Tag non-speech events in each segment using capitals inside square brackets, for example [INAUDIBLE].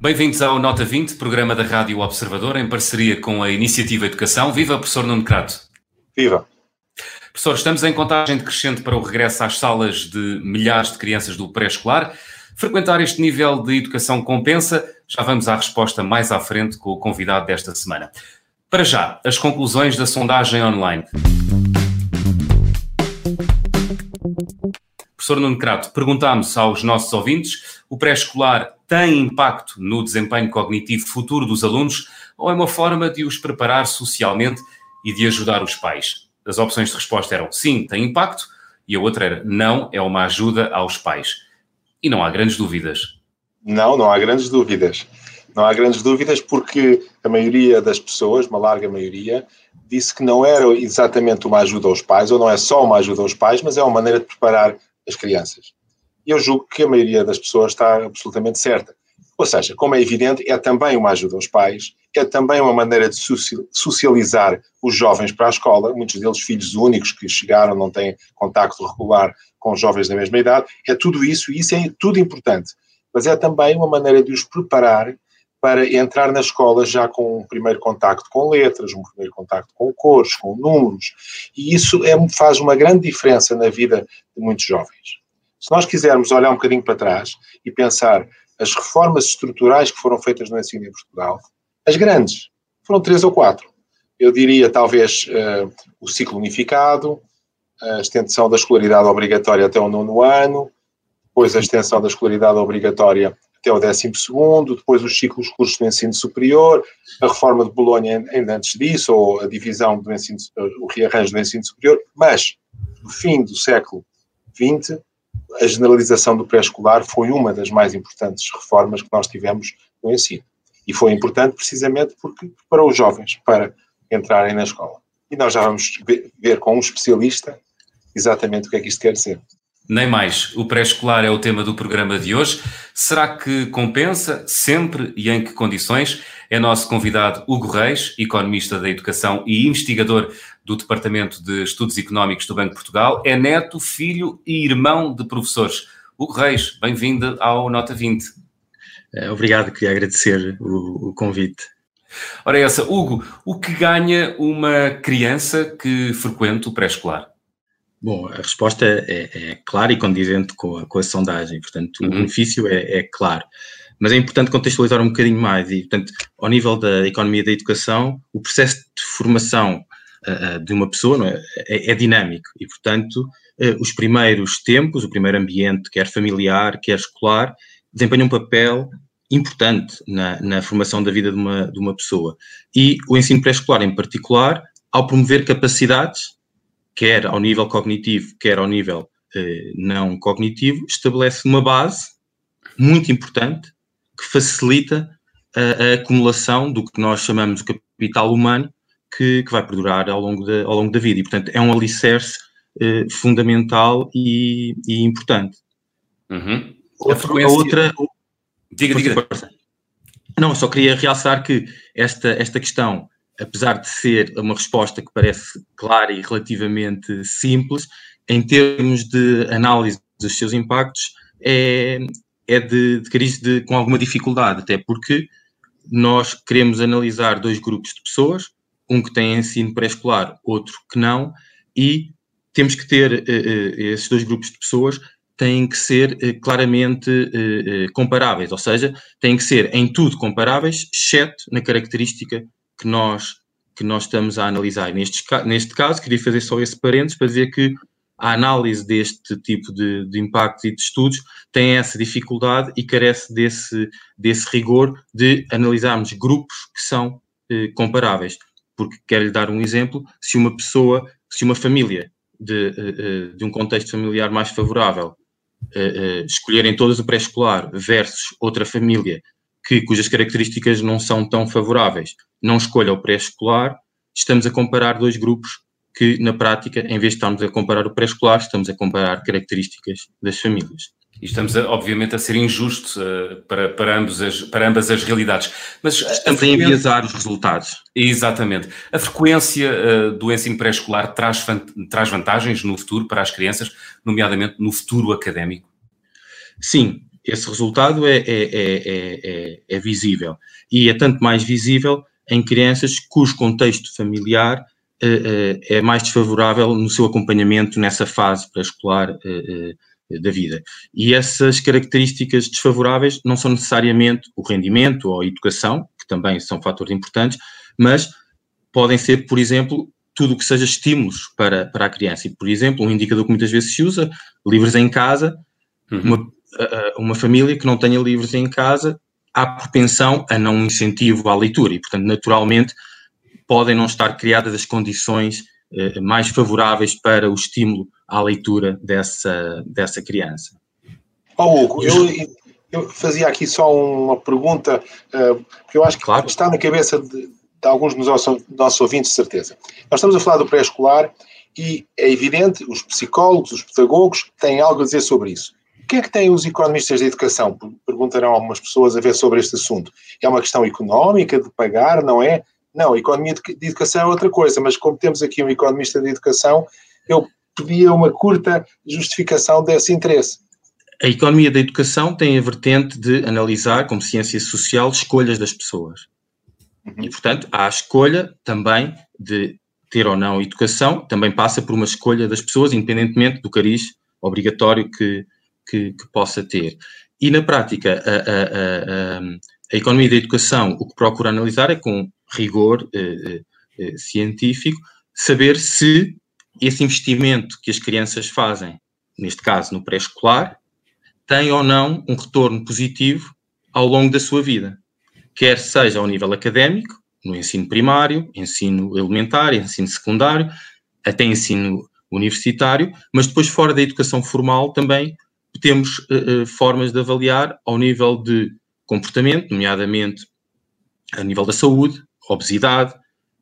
Bem-vindos ao Nota 20, programa da Rádio Observador, em parceria com a Iniciativa Educação. Viva, professor Nuno Crato. Viva. Professor, estamos em contagem decrescente para o regresso às salas de milhares de crianças do pré-escolar. Frequentar este nível de educação compensa? Já vamos à resposta mais à frente com o convidado desta semana. Para já, as conclusões da sondagem online. Professor Nuno Crato, perguntámos aos nossos ouvintes: o pré-escolar tem impacto no desempenho cognitivo futuro dos alunos ou é uma forma de os preparar socialmente e de ajudar os pais? As opções de resposta eram sim, tem impacto, e a outra era não, é uma ajuda aos pais. E não há grandes dúvidas. Não, não há grandes dúvidas. Não há grandes dúvidas porque a maioria das pessoas, uma larga maioria, disse que não era exatamente uma ajuda aos pais, ou não é só uma ajuda aos pais, mas é uma maneira de preparar as crianças. Eu julgo que a maioria das pessoas está absolutamente certa. Ou seja, como é evidente, é também uma ajuda aos pais, é também uma maneira de socializar os jovens para a escola, muitos deles filhos únicos que chegaram, não têm contacto regular com jovens da mesma idade, é tudo isso e isso é tudo importante. Mas é também uma maneira de os preparar para entrar na escola já com um primeiro contacto com letras, um primeiro contacto com cores, com números, e isso é, faz uma grande diferença na vida de muitos jovens. Se nós quisermos olhar um bocadinho para trás e pensar as reformas estruturais que foram feitas no ensino em Portugal, as grandes, foram três ou quatro. Eu diria talvez uh, o ciclo unificado, a extensão da escolaridade obrigatória até o nono ano, depois a extensão da escolaridade obrigatória até o décimo segundo, depois os ciclos cursos do ensino superior, a reforma de Bolonha ainda antes disso, ou a divisão do ensino, o rearranjo do ensino superior, mas no fim do século XX a generalização do pré-escolar foi uma das mais importantes reformas que nós tivemos no ensino. E foi importante precisamente porque para os jovens para entrarem na escola. E nós já vamos ver com um especialista exatamente o que é que isto quer dizer. Nem mais. O pré-escolar é o tema do programa de hoje. Será que compensa? Sempre e em que condições? É nosso convidado Hugo Reis, economista da educação e investigador do Departamento de Estudos Económicos do Banco de Portugal. É neto, filho e irmão de professores. Hugo Reis, bem-vindo ao Nota 20. Eh, obrigado, queria agradecer o, o convite. Ora, essa, Hugo, o que ganha uma criança que frequenta o pré-escolar? Bom, a resposta é, é, clara e condizente com a, com a sondagem, portanto, uhum. o benefício é, é, claro. Mas é importante contextualizar um bocadinho mais e, portanto, ao nível da economia da educação, o processo de formação de uma pessoa é? é? é, dinâmico e, portanto, uh, os primeiros tempos, o primeiro ambiente, quer familiar, quer escolar, desempenham um papel importante na, na formação da vida de uma, de uma pessoa. E o ensino pré-escolar, em particular, ao promover capacidades quer ao nível cognitivo, quer ao nível eh, não cognitivo, estabelece uma base muito importante que facilita a, a, acumulação do que nós chamamos de capital humano que, que vai perdurar ao longo, da, ao longo da vida. E, portanto, é um alicerce eh, fundamental e, e importante. Uhum. Outra, a, frequência... outra. Diga, diga. Não, só queria realçar que esta, esta questão apesar de ser uma resposta que parece clara e relativamente simples, em termos de análise dos seus impactos, é, é de, de crise de, com alguma dificuldade, até porque nós queremos analisar dois grupos de pessoas, um que tem ensino pré-escolar, outro que não, e temos que ter uh, uh, esses dois grupos de pessoas têm que ser uh, claramente comparáveis, ou seja, têm que ser em tudo comparáveis, exceto na característica que nós, que nós estamos a analisar. Neste, neste caso, queria fazer só esse parênteses para dizer que a análise deste tipo de, de impactos e de estudos tem essa dificuldade e carece desse, desse rigor de analisarmos grupos que são eh, comparáveis. Porque quero lhe dar um exemplo: se uma pessoa, se uma família de, eh, eh, de um contexto familiar mais favorável eh, escolherem todas o pré-escolar versus outra família que, cujas características não são tão favoráveis, não escolha o pré-escolar, estamos a comparar dois grupos que, na prática, em vez de estarmos a comparar o pré-escolar, estamos a comparar características das famílias. E estamos, obviamente, a ser injustos uh, para, para, ambos as, para ambas as realidades. Mas estamos a, enviesar os resultados. Exatamente. A frequência uh, do ensino pré-escolar traz, traz vantagens no futuro para as crianças, nomeadamente no futuro académico? Sim, esse resultado é, é, é, é, visível. E é tanto mais visível em crianças cujo contexto familiar uh, é mais desfavorável no seu acompanhamento nessa fase pré-escolar da vida. E essas características desfavoráveis não são necessariamente o rendimento ou a educação, que também são fatores importantes, mas podem ser, por exemplo, tudo o que seja estímulos para, para a criança. E, por exemplo, um indicador que muitas vezes se usa, livros em casa, uhum. uma, uma família que não tenha livros em casa, há propensão a não incentivo à leitura e, portanto, naturalmente, podem não estar criadas as condições eh, mais favoráveis para o estímulo à leitura dessa, dessa criança. Oh, Hugo, eu, eu fazia aqui só uma pergunta, uh, porque eu acho que claro. está na cabeça de, de alguns dos nossos, nossos ouvintes, de certeza. Nós estamos a falar do pré-escolar e é evidente, os psicólogos, os pedagogos têm algo a dizer sobre isso. O que é que têm os economistas de educação? Perguntarão algumas pessoas a ver sobre este assunto. É uma questão económica de pagar, não é? Não, a economia de educação é outra coisa, mas como temos aqui um economista de educação, eu pedia uma curta justificação desse interesse. A economia da educação tem a vertente de analisar, como ciência social, escolhas das pessoas. Uhum. E, portanto, há a escolha também de ter ou não educação, também passa por uma escolha das pessoas, independentemente do cariz obrigatório que, que, que possa ter. E, na prática, a, a, a, a, economia da educação, o que procura analisar é com rigor eh, eh, eh científico, saber se esse investimento que as crianças fazem, neste caso no pré-escolar, tem ou não um retorno positivo ao longo da sua vida, quer seja ao nível académico, no ensino primário, ensino elementar, ensino secundário, até ensino universitário, mas depois fora da educação formal também temos uh, formas de avaliar ao nível de comportamento, nomeadamente a nível da saúde, obesidade,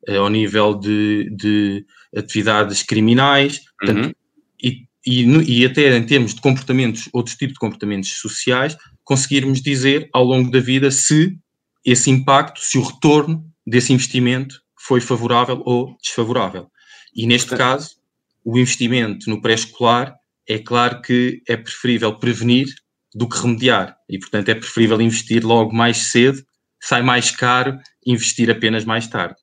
uh, ao nível de, de atividades criminais, portanto, uhum. e, e, e, até em termos de comportamentos, outros tipos de comportamentos sociais, conseguirmos dizer ao longo da vida se esse impacto, se o retorno desse investimento foi favorável ou desfavorável. E neste caso, o investimento no pré-escolar, é claro que é preferível prevenir do que remediar. E, portanto, é preferível investir logo mais cedo, sai mais caro investir apenas mais tarde.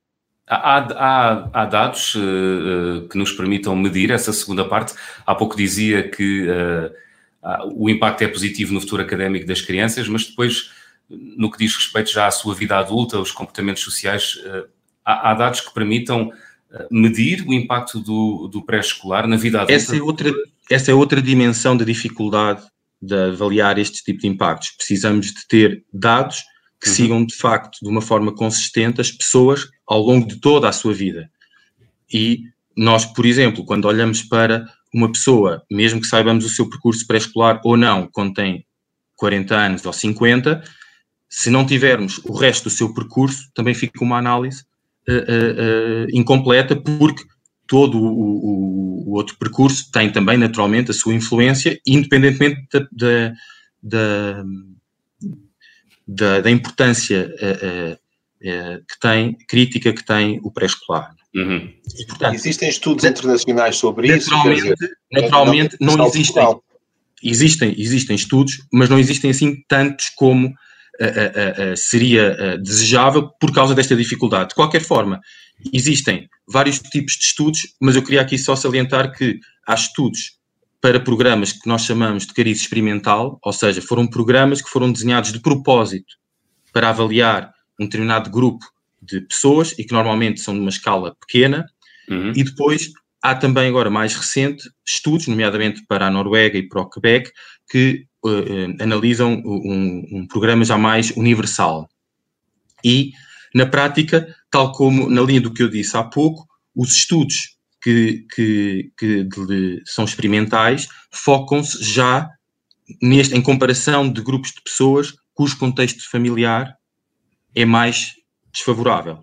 Há, há, há dados uh, que nos permitam medir essa segunda parte. Há pouco dizia que uh, o impacto é positivo no futuro académico das crianças, mas depois, no que diz respeito já à sua vida adulta, os comportamentos sociais, uh, há, há, dados que permitam medir o impacto do, do pré-escolar na vida adulta? Essa é, outra, essa é outra dimensão da dificuldade de avaliar este tipo de impactos. Precisamos de ter dados que uhum. sigam de facto de uma forma consistente as pessoas ao longo de toda a sua vida. E nós, por exemplo, quando olhamos para uma pessoa, mesmo que saibamos o seu percurso pré-escolar ou não, quando tem 40 anos ou 50, se não tivermos o resto do seu percurso, também fica uma análise uh, uh, uh, incompleta, porque todo o, o, o, outro percurso tem também, naturalmente, a sua influência, independentemente da, da, da da, da importância uh, uh, que tem, crítica que tem o pré-escolar. Uhum. E, portanto, existem estudos internacionais sobre naturalmente, isso? Dizer, naturalmente não, não existem. Existem, existem estudos, mas não existem assim tantos como uh, uh, uh, seria desejável por causa desta dificuldade. De qualquer forma, existem vários tipos de estudos, mas eu queria aqui só salientar que há estudos para programas que nós chamamos de cariz experimental, ou seja, foram programas que foram desenhados de propósito para avaliar um determinado grupo de pessoas e que normalmente são de uma escala pequena, uhum. e depois há também agora mais recente estudos, nomeadamente para a Noruega e para o Quebec, que uh, analisam um, um, programa já mais universal. E, na prática, tal como na linha do que eu disse há pouco, os estudos que, que, que de, são experimentais focam-se já neste, em comparação de grupos de pessoas cujo contexto familiar é mais desfavorável.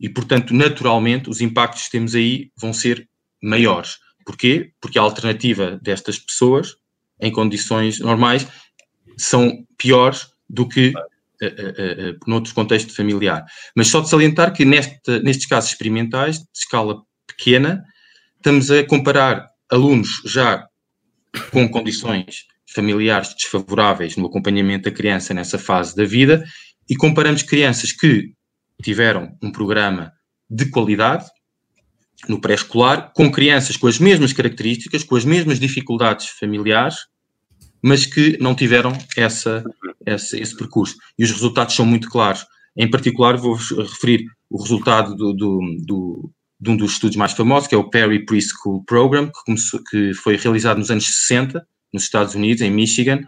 E, portanto, naturalmente, os impactos que temos aí vão ser maiores. Porquê? Porque a alternativa destas pessoas em condições normais são piores do que uh, uh, uh, noutro contexto familiar. Mas só de salientar que neste, nestes casos experimentais, de escala pequena, estamos a comparar alunos já com condições familiares desfavoráveis no acompanhamento da criança nessa fase da vida e comparamos crianças que tiveram um programa de qualidade no pré-escolar com crianças com as mesmas características, com as mesmas dificuldades familiares, mas que não tiveram essa, essa, esse percurso. E os resultados são muito claros. Em particular, vou referir o resultado do, do, do, de um dos estudos mais famosos, que é o Perry Preschool Program, que, começou, que foi realizado nos anos 60, nos Estados Unidos, em Michigan,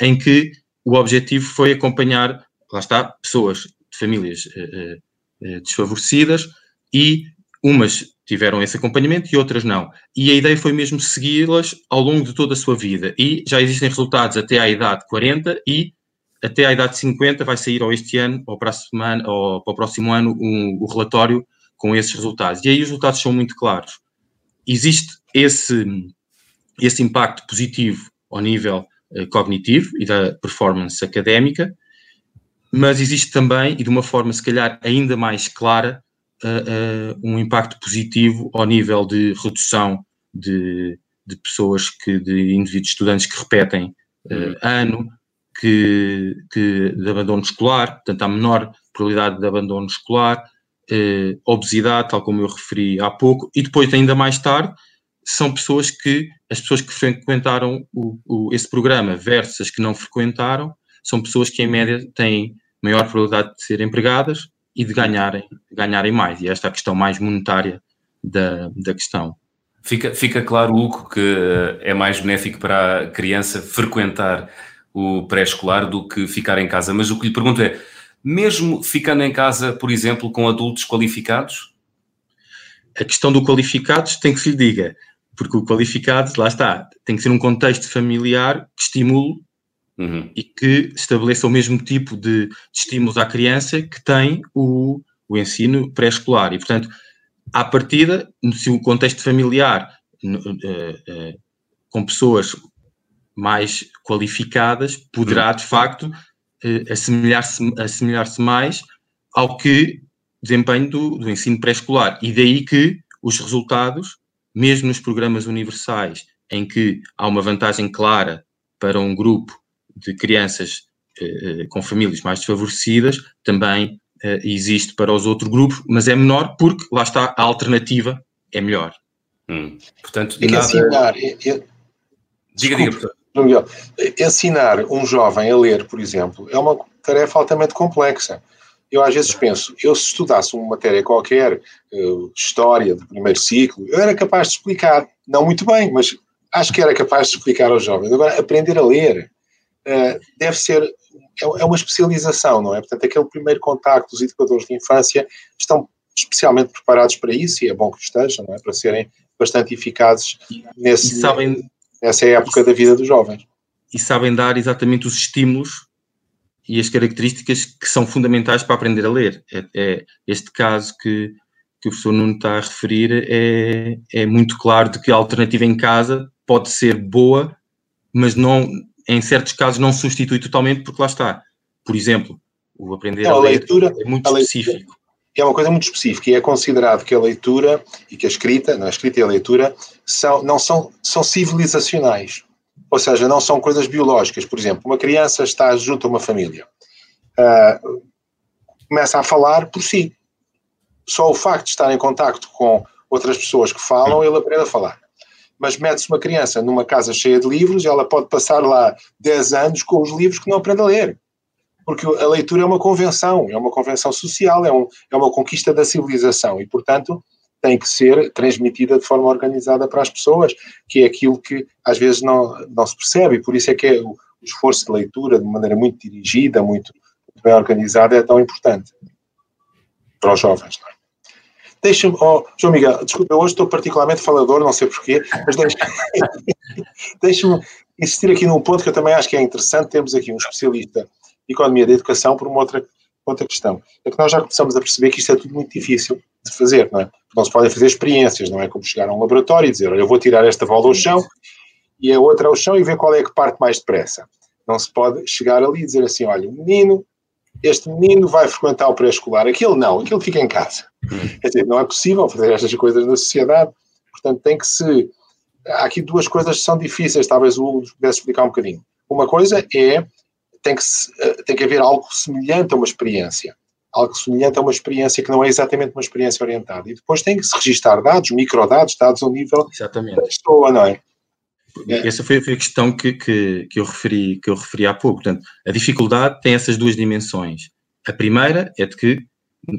em que o objetivo foi acompanhar, lá está, pessoas de famílias uh, uh, desfavorecidas e umas tiveram esse acompanhamento e outras não. E a ideia foi mesmo segui-las ao longo de toda a sua vida. E já existem resultados até à idade 40 e até à idade 50 vai sair ou este ano ou para, a semana, ou para o próximo ano um, o relatório com esses resultados. E aí os resultados são muito claros. Existe esse, esse impacto positivo ao nível uh, cognitivo e da performance académica, mas existe também, e de uma forma se calhar ainda mais clara, uh, uh, um impacto positivo ao nível de redução de, de pessoas, que, de indivíduos estudantes que repetem uh, ano, que, que, de abandono escolar, portanto há menor probabilidade de abandono escolar, obesidade, tal como eu referi há pouco, e depois, ainda mais tarde, são pessoas que, as pessoas que frequentaram o, o, esse programa versus as que não frequentaram, são pessoas que, em média, têm maior probabilidade de ser empregadas, e de ganharem, ganharem mais. E esta é a questão mais monetária da, da questão. Fica, fica claro, Hugo, que eh, é mais benéfico para a criança frequentar o pré-escolar do que ficar em casa. Mas o que lhe pergunto é, mesmo ficando em casa, por exemplo, com adultos qualificados? A questão do qualificados tem que se lhe diga, porque o qualificado, lá está, tem que ser um contexto familiar que estimule uhum. e que estabeleça o mesmo tipo de, de estímulos à criança que tem o, o ensino pré-escolar. E, portanto, à partida, se o contexto familiar uh, uh, com pessoas mais qualificadas poderá, de facto, assemelhar-se assemelhar mais ao que desempenho do, do ensino pré-escolar. E daí que os resultados, mesmo nos programas universais, em que há uma vantagem clara para um grupo de crianças eh, com famílias mais desfavorecidas também eh, existe para os outros grupos, mas é menor porque lá está a alternativa é melhor. Hum. Portanto, é nada... ensinar, é, é... diga, diga, professor. Ensinar um jovem a ler, por exemplo, é uma tarefa altamente complexa. Eu às vezes penso, eu se estudasse uma matéria qualquer, uh, história do primeiro ciclo, eu era capaz de explicar, não muito bem, mas acho que era capaz de explicar aos jovens. Agora, aprender a ler, eh, deve ser, é, é uma especialização, não é? Portanto, aquele primeiro contacto dos educadores de infância estão especialmente preparados para isso, e é bom que estejam, não é? Para serem bastante eficazes nesse, sabem, nessa época da vida dos jovens. E sabem dar exatamente os estímulos e as características que são fundamentais para aprender a ler. É, é este caso que, que o professor Nuno está a referir é, é muito claro de que a alternativa em casa pode ser boa, mas não, em certos casos não substitui totalmente, porque lá está. Por exemplo, o aprender a, a ler leitura, é muito específico. É uma coisa muito específica e é considerado que a leitura e que a escrita, não, a escrita e a leitura, são, não são, são civilizacionais. Ou seja, não são coisas biológicas. Por exemplo, uma criança está junto a uma família, uh, começa a falar por si. Só o facto de estar em contacto com outras pessoas que falam, ele aprende a falar mas mete-se uma criança numa casa cheia de livros ela pode passar lá 10 anos com os livros que não aprende a ler. Porque a leitura é uma convenção, é uma convenção social, é, um, é uma conquista da civilização e, portanto, tem que ser transmitida de forma organizada para as pessoas, que é aquilo que às vezes não, não se percebe, e por isso é que é o, o esforço de leitura, de maneira muito dirigida, muito, muito bem organizada, é tão importante para os jovens. Não é? Deixa-me, oh, João Miguel, desculpa, hoje estou particularmente falador, não sei porquê, mas deixa-me [LAUGHS] deixa insistir aqui num ponto que eu também acho que é interessante. Temos aqui um especialista economia da educação por uma outra, outra questão. É que nós já começamos a perceber que isto é tudo muito difícil de fazer, não é? Não se podem fazer experiências, não é? Como chegar a um laboratório e dizer, olha, eu vou tirar esta bola ao chão e a outra ao chão e ver qual é que parte mais depressa. Não se pode chegar ali e dizer assim: olha, o menino, este menino vai frequentar o pré-escolar, aquele não, aquele fica em casa. Quer dizer, não é possível fazer estas coisas na sociedade, portanto, tem que se. Há aqui duas coisas que são difíceis, talvez o Hugo pudesse explicar um bocadinho. Uma coisa é tem que, eh, tem que haver algo semelhante a uma experiência. Algo semelhante a uma experiência que não é exatamente uma experiência orientada. E depois tem que se registar dados, microdados, dados ao nível exatamente. da pessoa, não é? Essa foi, a questão que, que, que, eu referi, que eu referi há pouco. Portanto, a dificuldade tem essas duas dimensões. A primeira é de que,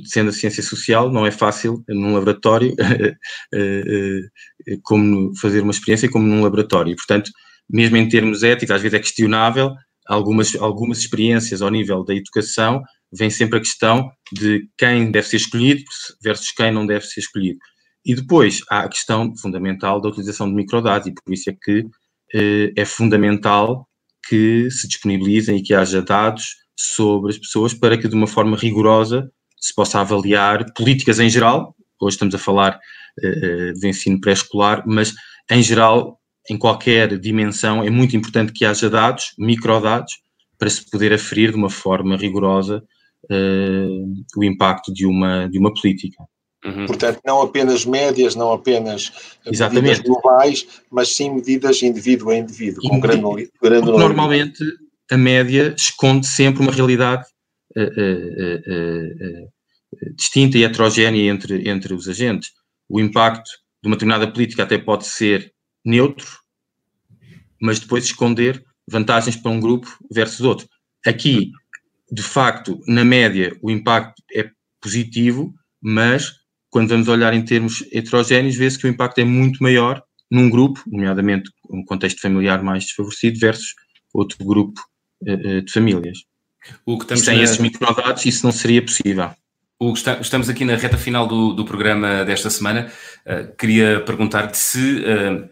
sendo a ciência social, não é fácil num laboratório [LAUGHS] eh, eh, como fazer uma experiência como num laboratório. Portanto, mesmo em termos éticos, às vezes é questionável algumas, algumas experiências ao nível da educação, vem sempre a questão de quem deve ser escolhido versus quem não deve ser escolhido. E depois há a questão fundamental da utilização de microdados, e por isso é que eh, é fundamental que se disponibilizem e que haja dados sobre as pessoas para que de uma forma rigorosa se possa avaliar políticas em geral. Hoje estamos a falar eh, de ensino pré-escolar, mas em geral, em qualquer dimensão, é muito importante que haja dados, microdados, para se poder aferir de uma forma rigorosa eh, o impacto de uma, de uma política. Uhum. Portanto, não apenas médias, não apenas Exatamente. medidas globais, mas sim medidas indivíduo a indivíduo, com grande Normalmente a média esconde sempre uma realidade uh, uh, uh, distinta e heterogénea entre, entre os agentes. O impacto de uma determinada política até pode ser neutro, mas depois esconder vantagens para um grupo versus outro. Aqui, de facto, na média, o impacto é positivo, mas quando vamos olhar em termos heterogéneos, vê-se que o impacto é muito maior num grupo, nomeadamente um contexto familiar mais desfavorecido, versus outro grupo uh, de famílias. Sem na... esses microdados, isso não seria possível. Hugo, estamos aqui na reta final do, do programa desta semana. Uh, queria perguntar-te se uh,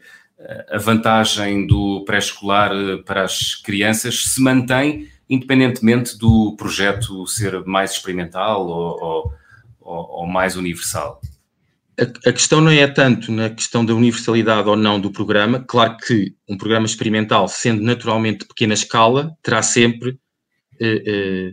a vantagem do pré-escolar para as crianças se mantém independentemente do projeto ser mais experimental ou, ou ou, ou mais universal? A, a, questão não é tanto na questão da universalidade ou não do programa. Claro que um programa experimental, sendo naturalmente de pequena escala, terá sempre eh, eh,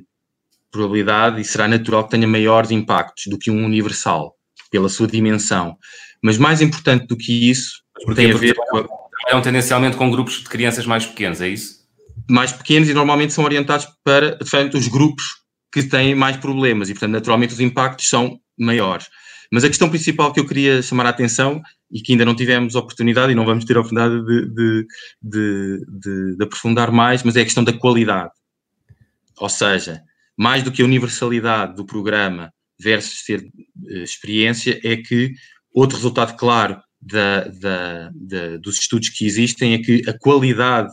probabilidade e será natural que tenha maiores impactos do que um universal, pela sua dimensão. Mas mais importante do que isso, Porque tem a ver com. Trabalham tendencialmente com grupos de crianças mais pequenos, é isso? Mais pequenos e normalmente são orientados para, de os grupos que têm mais problemas e, portanto, naturalmente os impactos são maiores. Mas a questão principal que eu queria chamar a atenção e que ainda não tivemos oportunidade e não vamos ter a oportunidade de, de, de, de, aprofundar mais, mas é a questão da qualidade. Ou seja, mais do que a universalidade do programa versus ter uh, experiência, é que outro resultado claro da, da, da, dos estudos que existem é que a qualidade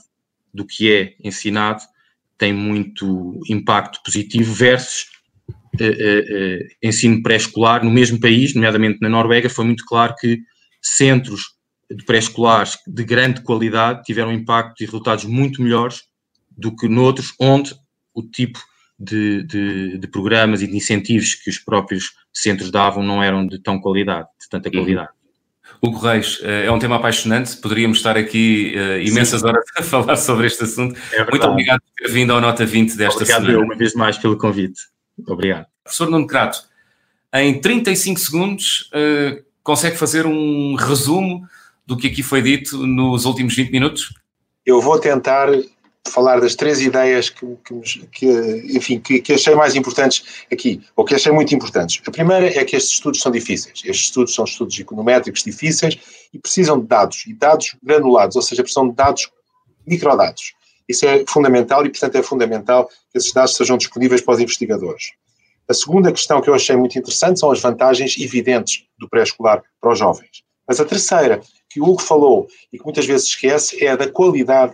do que é ensinado tem muito impacto positivo versus uh, uh, ensino pré-escolar no mesmo país, nomeadamente na Noruega, foi muito claro que centros de pré-escolares de grande qualidade tiveram impacto e resultados muito melhores do que noutros, onde o tipo de, de, de, programas e de incentivos que os próprios centros davam não eram de tão qualidade, de tanta uhum. Hugo Reis, eh, é um tema apaixonante, poderíamos estar aqui uh, imensas Sim. horas [LAUGHS] a falar sobre este assunto. É Muito obrigado por ter vindo ao Nota 20 desta obrigado semana. Obrigado uma vez mais pelo convite. Obrigado. Professor Nuno Crato, em 35 segundos, uh, consegue fazer um resumo do que aqui foi dito nos últimos 20 minutos? Eu vou tentar falar das três ideias que, que, que enfim, que, que, achei mais importantes aqui, ou que achei muito importantes. A primeira é que estes estudos são difíceis. Estes estudos são estudos econométricos difíceis e precisam de dados, e dados granulados, ou seja, precisam de dados, microdados. Isso é fundamental e, portanto, é fundamental que esses dados sejam disponíveis para os investigadores. A segunda questão que eu achei muito interessante são as vantagens evidentes do pré-escolar para os jovens. Mas a terceira, que o Hugo falou e que muitas vezes esquece, é a da qualidade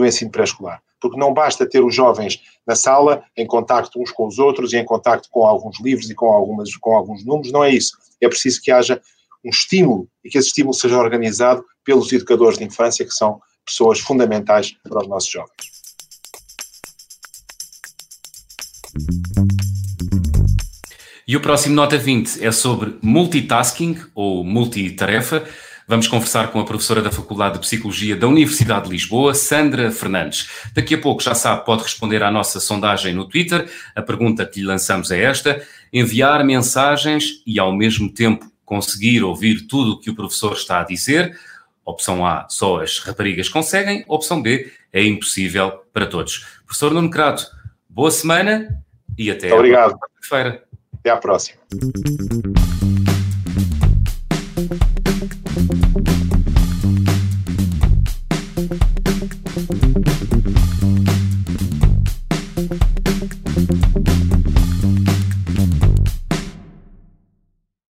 do ensino pré-escolar. Porque não basta ter os jovens na sala, em contacto uns com os outros e em contacto com alguns livros e com, algumas, com alguns números, não é isso. É preciso que haja um estímulo e que esse estímulo seja organizado pelos educadores de infância, que são pessoas fundamentais para os nossos jovens. E o próximo Nota 20 é sobre multitasking ou multitarefa. Vamos conversar com a professora da Faculdade de Psicologia da Universidade de Lisboa, Sandra Fernandes. Daqui a pouco, já sabe, pode responder à nossa sondagem no Twitter. A pergunta que lhe lançamos é esta: enviar mensagens e ao mesmo tempo conseguir ouvir tudo o que o professor está a dizer. Opção A, só as raparigas conseguem. Opção B, é impossível para todos. Professor Nuno Crato, boa semana e até Obrigado. a feira Até à próxima.